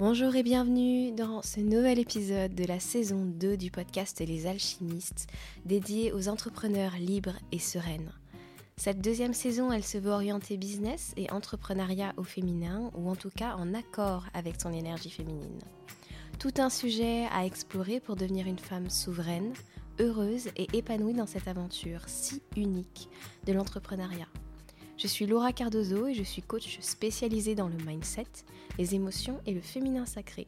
Bonjour et bienvenue dans ce nouvel épisode de la saison 2 du podcast Les Alchimistes, dédié aux entrepreneurs libres et sereines. Cette deuxième saison, elle se veut orienter business et entrepreneuriat au féminin, ou en tout cas en accord avec son énergie féminine. Tout un sujet à explorer pour devenir une femme souveraine, heureuse et épanouie dans cette aventure si unique de l'entrepreneuriat. Je suis Laura Cardozo et je suis coach spécialisée dans le mindset, les émotions et le féminin sacré.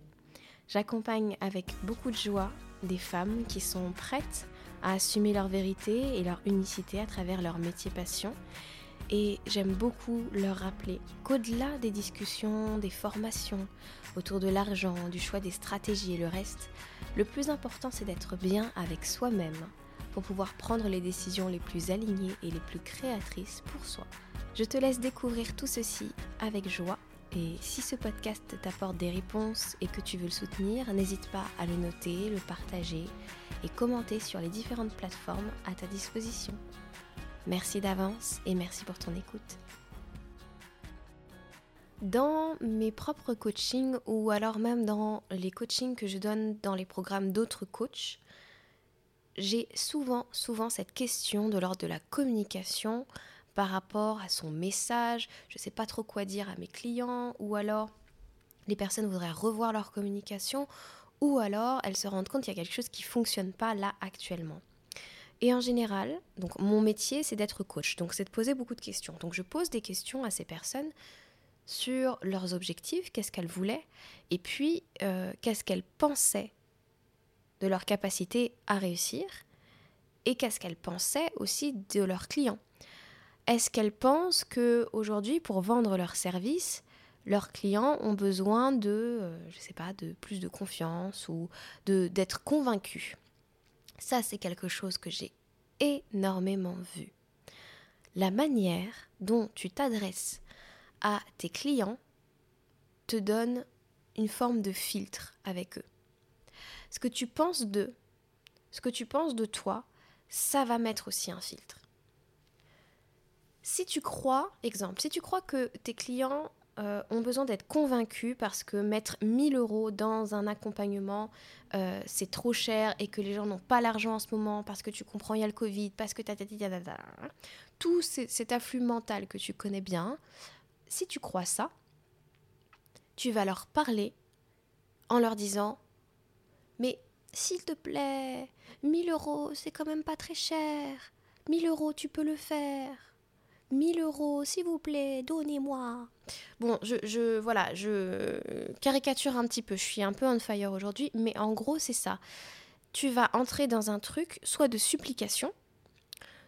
J'accompagne avec beaucoup de joie des femmes qui sont prêtes à assumer leur vérité et leur unicité à travers leur métier passion. Et j'aime beaucoup leur rappeler qu'au-delà des discussions, des formations autour de l'argent, du choix des stratégies et le reste, le plus important c'est d'être bien avec soi-même pour pouvoir prendre les décisions les plus alignées et les plus créatrices pour soi. Je te laisse découvrir tout ceci avec joie et si ce podcast t'apporte des réponses et que tu veux le soutenir, n'hésite pas à le noter, le partager et commenter sur les différentes plateformes à ta disposition. Merci d'avance et merci pour ton écoute. Dans mes propres coachings ou alors même dans les coachings que je donne dans les programmes d'autres coachs, j'ai souvent, souvent cette question de l'ordre de la communication par rapport à son message, je ne sais pas trop quoi dire à mes clients, ou alors les personnes voudraient revoir leur communication, ou alors elles se rendent compte qu'il y a quelque chose qui ne fonctionne pas là actuellement. Et en général, donc mon métier c'est d'être coach, donc c'est de poser beaucoup de questions. Donc je pose des questions à ces personnes sur leurs objectifs, qu'est-ce qu'elles voulaient, et puis euh, qu'est-ce qu'elles pensaient de leur capacité à réussir, et qu'est-ce qu'elles pensaient aussi de leurs clients. Est-ce qu'elles pensent que aujourd'hui, pour vendre leurs services, leurs clients ont besoin de, euh, je sais pas, de plus de confiance ou de d'être convaincus? Ça, c'est quelque chose que j'ai énormément vu. La manière dont tu t'adresses à tes clients te donne une forme de filtre avec eux. Ce que tu penses d'eux, ce que tu penses de toi, ça va mettre aussi un filtre si tu crois, exemple, si tu crois que tes clients euh, ont besoin d'être convaincus parce que mettre 1000 euros dans un accompagnement, euh, c'est trop cher et que les gens n'ont pas l'argent en ce moment parce que tu comprends, il y a le Covid, parce que ta tout cet afflux mental que tu connais bien, si tu crois ça, tu vas leur parler en leur disant Mais s'il te plaît, 1000 euros, c'est quand même pas très cher. 1000 euros, tu peux le faire. 1000 euros, s'il vous plaît, donnez-moi. Bon, je, je, voilà, je caricature un petit peu, je suis un peu on fire aujourd'hui, mais en gros, c'est ça. Tu vas entrer dans un truc, soit de supplication,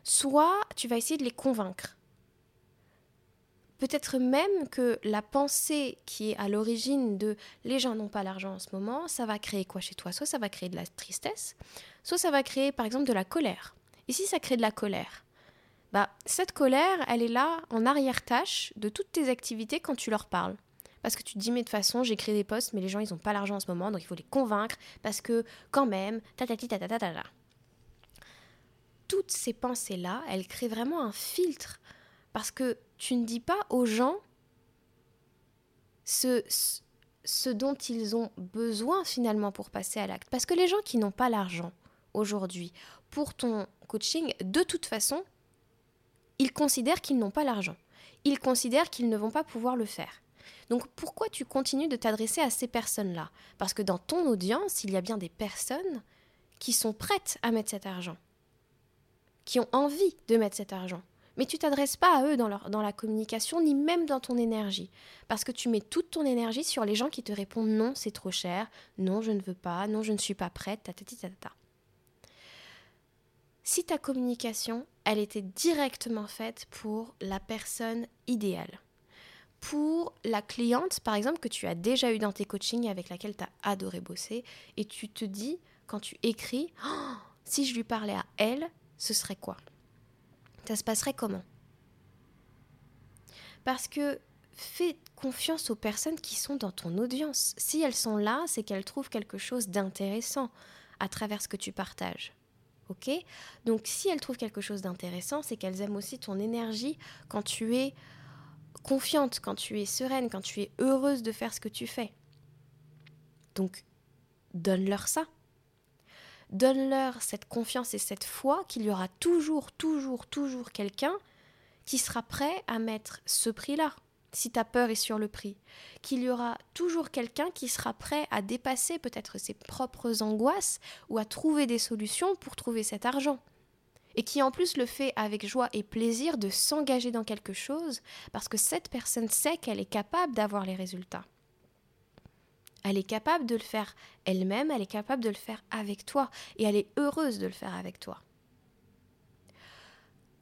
soit tu vas essayer de les convaincre. Peut-être même que la pensée qui est à l'origine de les gens n'ont pas l'argent en ce moment, ça va créer quoi chez toi? Soit ça va créer de la tristesse, soit ça va créer par exemple de la colère. Et si ça crée de la colère, bah, cette colère, elle est là en arrière-tâche de toutes tes activités quand tu leur parles. Parce que tu te dis, mais de toute façon, j'écris des posts, mais les gens, ils n'ont pas l'argent en ce moment, donc il faut les convaincre, parce que quand même, ta ta ta ta ta ta Toutes ces pensées-là, elles créent vraiment un filtre. Parce que tu ne dis pas aux gens ce, ce dont ils ont besoin finalement pour passer à l'acte. Parce que les gens qui n'ont pas l'argent aujourd'hui pour ton coaching, de toute façon, ils considèrent qu'ils n'ont pas l'argent. Ils considèrent qu'ils ne vont pas pouvoir le faire. Donc pourquoi tu continues de t'adresser à ces personnes-là? Parce que dans ton audience, il y a bien des personnes qui sont prêtes à mettre cet argent, qui ont envie de mettre cet argent. Mais tu t'adresses pas à eux dans, la communication, ni même dans ton énergie. Parce que tu mets toute ton énergie sur les gens qui te répondent non, c'est trop cher, non, je ne veux pas, non, je ne suis pas prête, ta, ta, ta, ta si ta communication, elle était directement faite pour la personne idéale. Pour la cliente, par exemple, que tu as déjà eu dans tes coachings avec laquelle tu as adoré bosser, et tu te dis, quand tu écris, oh, si je lui parlais à elle, ce serait quoi? Ça se passerait comment? Parce que fais confiance aux personnes qui sont dans ton audience. Si elles sont là, c'est qu'elles trouvent quelque chose d'intéressant à travers ce que tu partages. Donc si elles trouvent quelque chose d'intéressant, c'est qu'elles aiment aussi ton énergie quand tu es confiante, quand tu es sereine, quand tu es heureuse de faire ce que tu fais. Donc, donne-leur ça. Donne-leur cette confiance et cette foi qu'il y aura toujours, toujours, toujours quelqu'un qui sera prêt à mettre ce prix-là, si ta peur est sur le prix. Qu'il y aura toujours quelqu'un qui sera prêt à dépasser peut-être ses propres angoisses ou à trouver des solutions pour trouver cet argent. Et qui en plus le fait avec joie et plaisir de s'engager dans quelque chose parce que cette personne sait qu'elle est capable d'avoir les résultats. Elle est capable de le faire elle-même, elle est capable de le faire avec toi et elle est heureuse de le faire avec toi.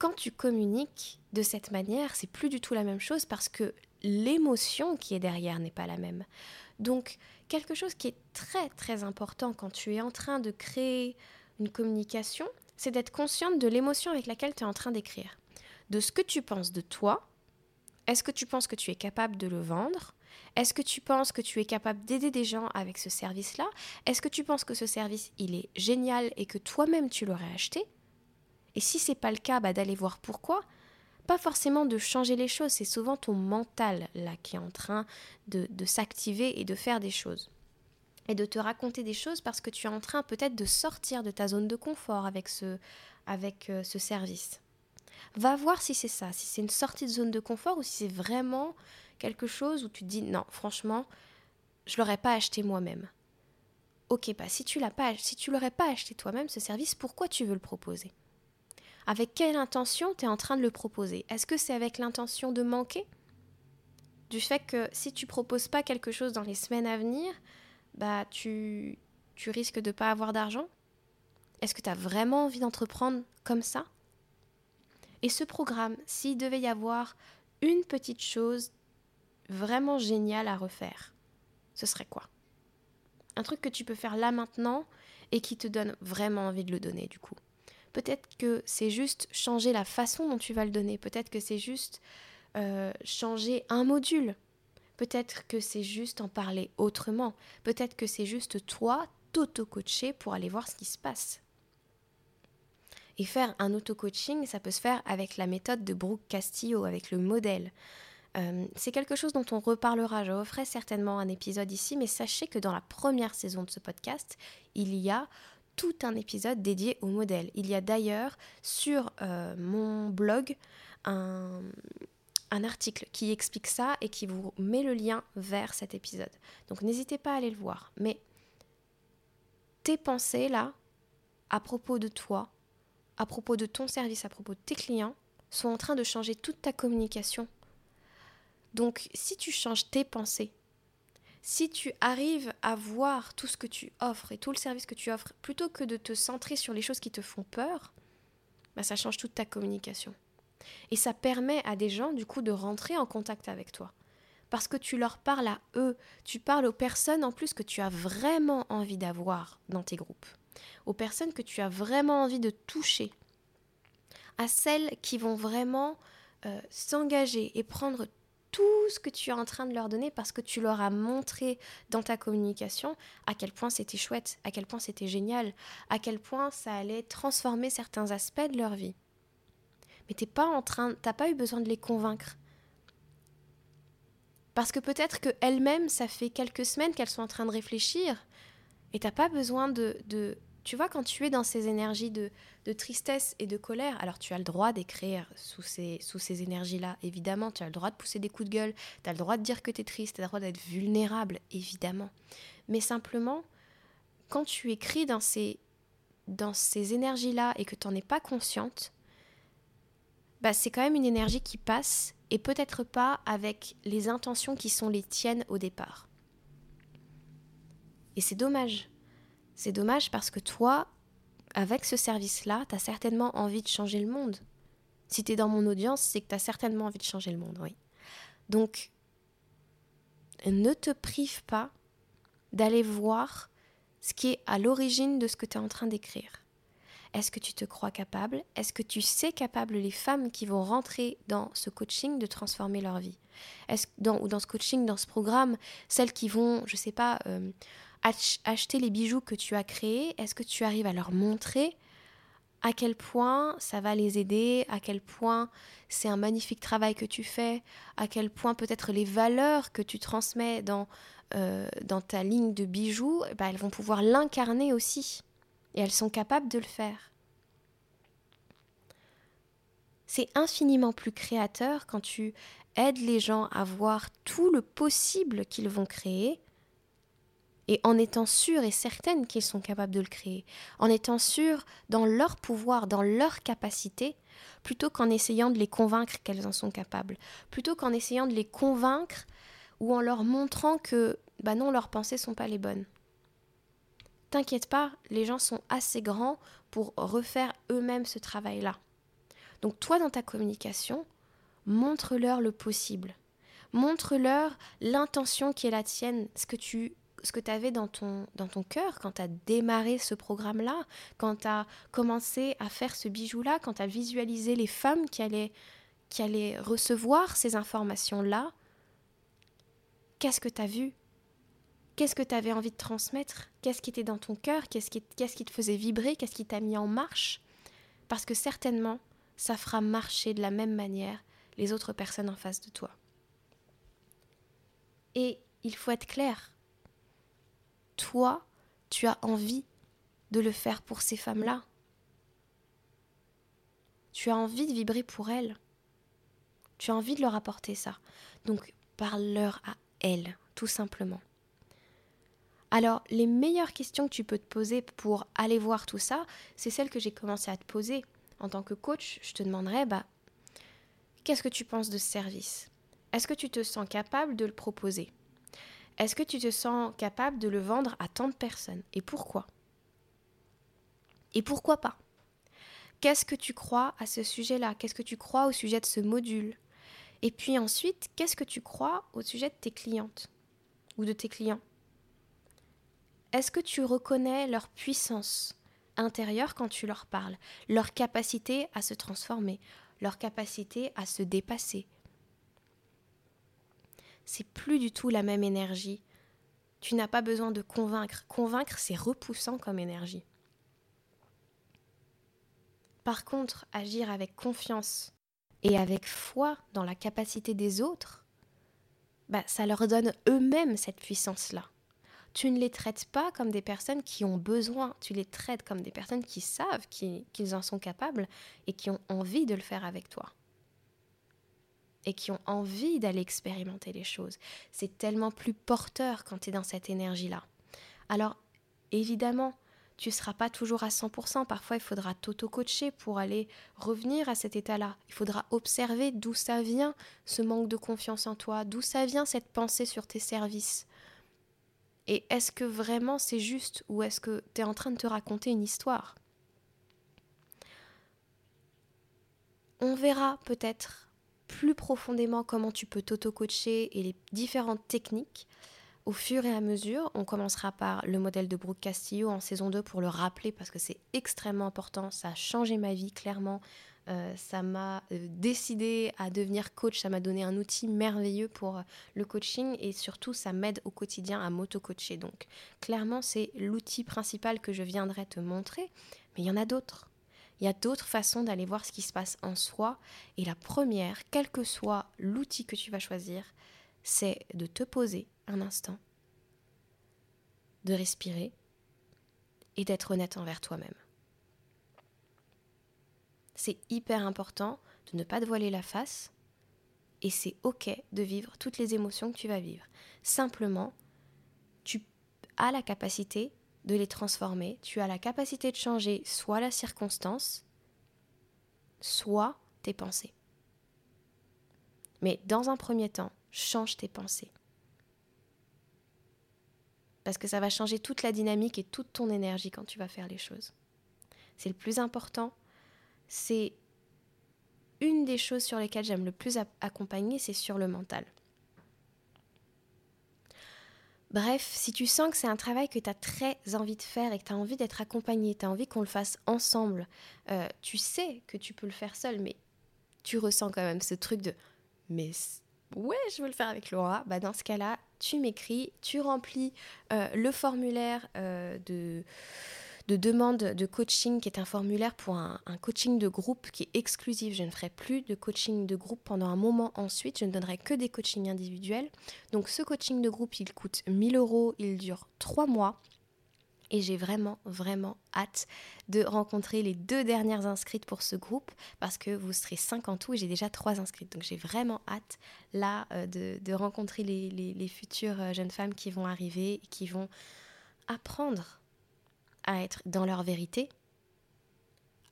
Quand tu communiques de cette manière, c'est plus du tout la même chose parce que l'émotion qui est derrière n'est pas la même. Donc, quelque chose qui est très très important quand tu es en train de créer une communication, c'est d'être consciente de l'émotion avec laquelle tu es en train d'écrire. De ce que tu penses de toi. Est-ce que tu penses que tu es capable de le vendre? Est-ce que tu penses que tu es capable d'aider des gens avec ce service-là? Est-ce que tu penses que ce service, il est génial et que toi-même tu l'aurais acheté? Et si c'est pas le cas, bah, d'aller voir pourquoi. Pas forcément de changer les choses, c'est souvent ton mental là qui est en train de, s'activer et de faire des choses. Et de te raconter des choses parce que tu es en train peut-être de sortir de ta zone de confort avec ce, avec, euh, ce service. Va voir si c'est ça, si c'est une sortie de zone de confort ou si c'est vraiment quelque chose où tu te dis non, franchement, je l'aurais pas acheté moi-même. Ok, bah si tu l'as pas, si tu l'aurais pas acheté toi-même ce service, pourquoi tu veux le proposer? Avec quelle intention tu es en train de le proposer? Est-ce que c'est avec l'intention de manquer? Du fait que si tu proposes pas quelque chose dans les semaines à venir, bah tu tu risques de pas avoir d'argent? Est-ce que tu as vraiment envie d'entreprendre comme ça? Et ce programme, s'il devait y avoir une petite chose vraiment génial à refaire, ce serait quoi? Un truc que tu peux faire là maintenant et qui te donne vraiment envie de le donner du coup. Peut-être que c'est juste changer la façon dont tu vas le donner. Peut-être que c'est juste euh, changer un module. Peut-être que c'est juste en parler autrement. Peut-être que c'est juste toi t'auto-coacher pour aller voir ce qui se passe. Et faire un auto-coaching, ça peut se faire avec la méthode de Brooke Castillo, avec le modèle. Euh, c'est quelque chose dont on reparlera. Je referai certainement un épisode ici, mais sachez que dans la première saison de ce podcast, il y a tout un épisode dédié au modèle. Il y a d'ailleurs sur euh, mon blog un, un, article qui explique ça et qui vous met le lien vers cet épisode. Donc n'hésitez pas à aller le voir. Mais tes pensées là, à propos de toi, à propos de ton service, à propos de tes clients, sont en train de changer toute ta communication donc si tu changes tes pensées, si tu arrives à voir tout ce que tu offres et tout le service que tu offres, plutôt que de te centrer sur les choses qui te font peur, bah ça change toute ta communication. Et ça permet à des gens, du coup, de rentrer en contact avec toi. Parce que tu leur parles à eux, tu parles aux personnes en plus que tu as vraiment envie d'avoir dans tes groupes, aux personnes que tu as vraiment envie de toucher, à celles qui vont vraiment euh, s'engager et prendre tout ce que tu es en train de leur donner parce que tu leur as montré dans ta communication à quel point c'était chouette, à quel point c'était génial, à quel point ça allait transformer certains aspects de leur vie. Mais t'es pas en train, t'as pas eu besoin de les convaincre. Parce que peut-être qu'elles-mêmes, ça fait quelques semaines qu'elles sont en train de réfléchir et t'as pas besoin de, de tu vois, quand tu es dans ces énergies de, tristesse et de colère, alors tu as le droit d'écrire sous ces, énergies-là, évidemment, tu as le droit de pousser des coups de gueule, tu as le droit de dire que tu es triste, tu as le droit d'être vulnérable, évidemment. Mais simplement, quand tu écris dans ces, dans ces énergies-là et que tu n'en es pas consciente, bah, c'est quand même une énergie qui passe et peut-être pas avec les intentions qui sont les tiennes au départ. Et c'est dommage. C'est dommage parce que toi, avec ce service-là, tu as certainement envie de changer le monde. Si tu es dans mon audience, c'est que tu as certainement envie de changer le monde, oui. Donc, ne te prive pas d'aller voir ce qui est à l'origine de ce que tu es en train d'écrire. Est-ce que tu te crois capable? Est-ce que tu sais capable les femmes qui vont rentrer dans ce coaching de transformer leur vie? Est-ce dans, ou dans ce coaching, dans ce programme, celles qui vont, je sais pas, euh, acheter les bijoux que tu as créés, est-ce que tu arrives à leur montrer à quel point ça va les aider, à quel point c'est un magnifique travail que tu fais, à quel point peut-être les valeurs que tu transmets dans, euh, ta ligne de bijoux, bah, elles vont pouvoir l'incarner aussi. Et elles sont capables de le faire. C'est infiniment plus créateur quand tu aides les gens à voir tout le possible qu'ils vont créer et en étant sûrs et certaines qu'ils sont capables de le créer, en étant sûrs dans leur pouvoir, dans leur capacité, plutôt qu'en essayant de les convaincre qu'elles en sont capables, plutôt qu'en essayant de les convaincre ou en leur montrant que bah non, leurs pensées sont pas les bonnes. T'inquiète pas, les gens sont assez grands pour refaire eux-mêmes ce travail-là. Donc toi dans ta communication, montre-leur le possible. Montre-leur l'intention qui est la tienne, ce que tu ce que tu avais dans ton, dans ton cœur quand tu as démarré ce programme-là, quand tu as commencé à faire ce bijou-là, quand tu as visualisé les femmes qui allaient, qui allaient recevoir ces informations-là, qu'est-ce que tu as vu? Qu'est-ce que tu avais envie de transmettre? Qu'est-ce qui était dans ton cœur? Qu'est-ce qui, qu'est-ce qui te faisait vibrer? Qu'est-ce qui t'a mis en marche? Parce que certainement, ça fera marcher de la même manière les autres personnes en face de toi. Et il faut être clair, toi, tu as envie de le faire pour ces femmes-là. Tu as envie de vibrer pour elles. Tu as envie de leur apporter ça. Donc parle-leur à elles, tout simplement. Alors, les meilleures questions que tu peux te poser pour aller voir tout ça, c'est celles que j'ai commencé à te poser. En tant que coach, je te demanderais, bah, qu'est-ce que tu penses de ce service? Est-ce que tu te sens capable de le proposer? Est-ce que tu te sens capable de le vendre à tant de personnes Et pourquoi? Et pourquoi pas? Qu'est-ce que tu crois à ce sujet-là? Qu'est-ce que tu crois au sujet de ce module? Et puis ensuite, qu'est-ce que tu crois au sujet de tes clientes ou de tes clients? Est-ce que tu reconnais leur puissance intérieure quand tu leur parles, leur capacité à se transformer, leur capacité à se dépasser, c'est plus du tout la même énergie. Tu n'as pas besoin de convaincre. Convaincre, c'est repoussant comme énergie. Par contre, agir avec confiance et avec foi dans la capacité des autres, bah, ça leur donne eux-mêmes cette puissance-là. Tu ne les traites pas comme des personnes qui ont besoin, tu les traites comme des personnes qui savent qu'ils en sont capables et qui ont envie de le faire avec toi et qui ont envie d'aller expérimenter les choses. C'est tellement plus porteur quand tu es dans cette énergie-là. Alors, évidemment, tu ne seras pas toujours à 100%. Parfois, il faudra t'auto-coacher pour aller revenir à cet état-là. Il faudra observer d'où ça vient, ce manque de confiance en toi, d'où ça vient cette pensée sur tes services. Et est-ce que vraiment c'est juste ou est-ce que tu es en train de te raconter une histoire? On verra peut-être plus profondément comment tu peux t'auto-coacher et les différentes techniques au fur et à mesure. On commencera par le modèle de Brooke Castillo en saison 2 pour le rappeler parce que c'est extrêmement important. Ça a changé ma vie, clairement. Euh, ça m'a euh, décidé à devenir coach, ça m'a donné un outil merveilleux pour euh, le coaching et surtout ça m'aide au quotidien à m'auto-coacher. Donc clairement c'est l'outil principal que je viendrai te montrer, mais il y en a d'autres. Il y a d'autres façons d'aller voir ce qui se passe en soi. Et la première, quel que soit l'outil que tu vas choisir, c'est de te poser un instant, de respirer et d'être honnête envers toi-même. C'est hyper important de ne pas te voiler la face et c'est ok de vivre toutes les émotions que tu vas vivre. Simplement, tu as la capacité de les transformer, tu as la capacité de changer soit la circonstance, soit tes pensées. Mais dans un premier temps, change tes pensées. Parce que ça va changer toute la dynamique et toute ton énergie quand tu vas faire les choses. C'est le plus important. C'est une des choses sur lesquelles j'aime le plus accompagner, c'est sur le mental. Bref, si tu sens que c'est un travail que tu as très envie de faire et que tu as envie d'être accompagné, tu as envie qu'on le fasse ensemble, euh, tu sais que tu peux le faire seul, mais tu ressens quand même ce truc de mais ouais, je veux le faire avec Laura, bah dans ce cas-là, tu m'écris, tu remplis euh, le formulaire euh, de de demande de coaching qui est un formulaire pour un, coaching de groupe qui est exclusif. Je ne ferai plus de coaching de groupe pendant un moment ensuite. Je ne donnerai que des coachings individuels. Donc ce coaching de groupe, il coûte 1000 euros. Il dure 3 mois. Et j'ai vraiment, vraiment hâte de rencontrer les deux dernières inscrites pour ce groupe parce que vous serez 5 en tout et j'ai déjà 3 inscrites. Donc j'ai vraiment hâte là euh, de, rencontrer les, les, futures euh, jeunes femmes qui vont arriver et qui vont apprendre à être dans leur vérité,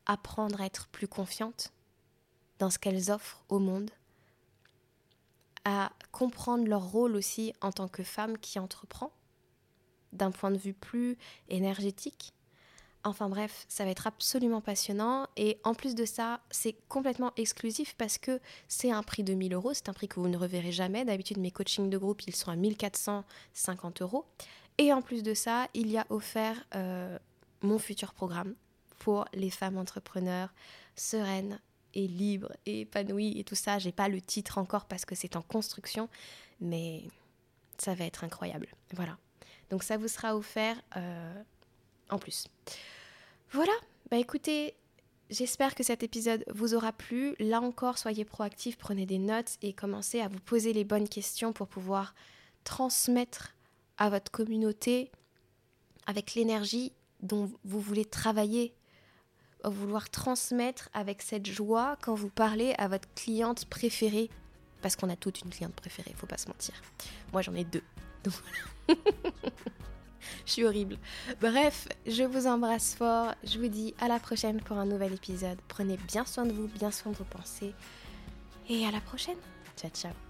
apprendre à être plus confiantes dans ce qu'elles offrent au monde, à comprendre leur rôle aussi en tant que femme qui entreprend d'un point de vue plus énergétique. Enfin bref, ça va être absolument passionnant. Et en plus de ça, c'est complètement exclusif parce que c'est un prix de 1000 euros. C'est un prix que vous ne reverrez jamais. D'habitude, mes coachings de groupe, ils sont à 1450 euros. Et en plus de ça, il y a offert euh, mon futur programme pour les femmes entrepreneurs sereines et libres et épanouies et tout ça. J'ai pas le titre encore parce que c'est en construction, mais ça va être incroyable. Voilà. Donc ça vous sera offert euh, en plus. Voilà, bah écoutez, j'espère que cet épisode vous aura plu. Là encore, soyez proactifs, prenez des notes et commencez à vous poser les bonnes questions pour pouvoir transmettre à votre communauté avec l'énergie dont vous voulez travailler, vouloir transmettre avec cette joie quand vous parlez à votre cliente préférée. Parce qu'on a toute une cliente préférée, faut pas se mentir. Moi j'en ai deux. Donc je suis horrible. Bref, je vous embrasse fort. Je vous dis à la prochaine pour un nouvel épisode. Prenez bien soin de vous, bien soin de vos pensées. Et à la prochaine. Ciao, ciao.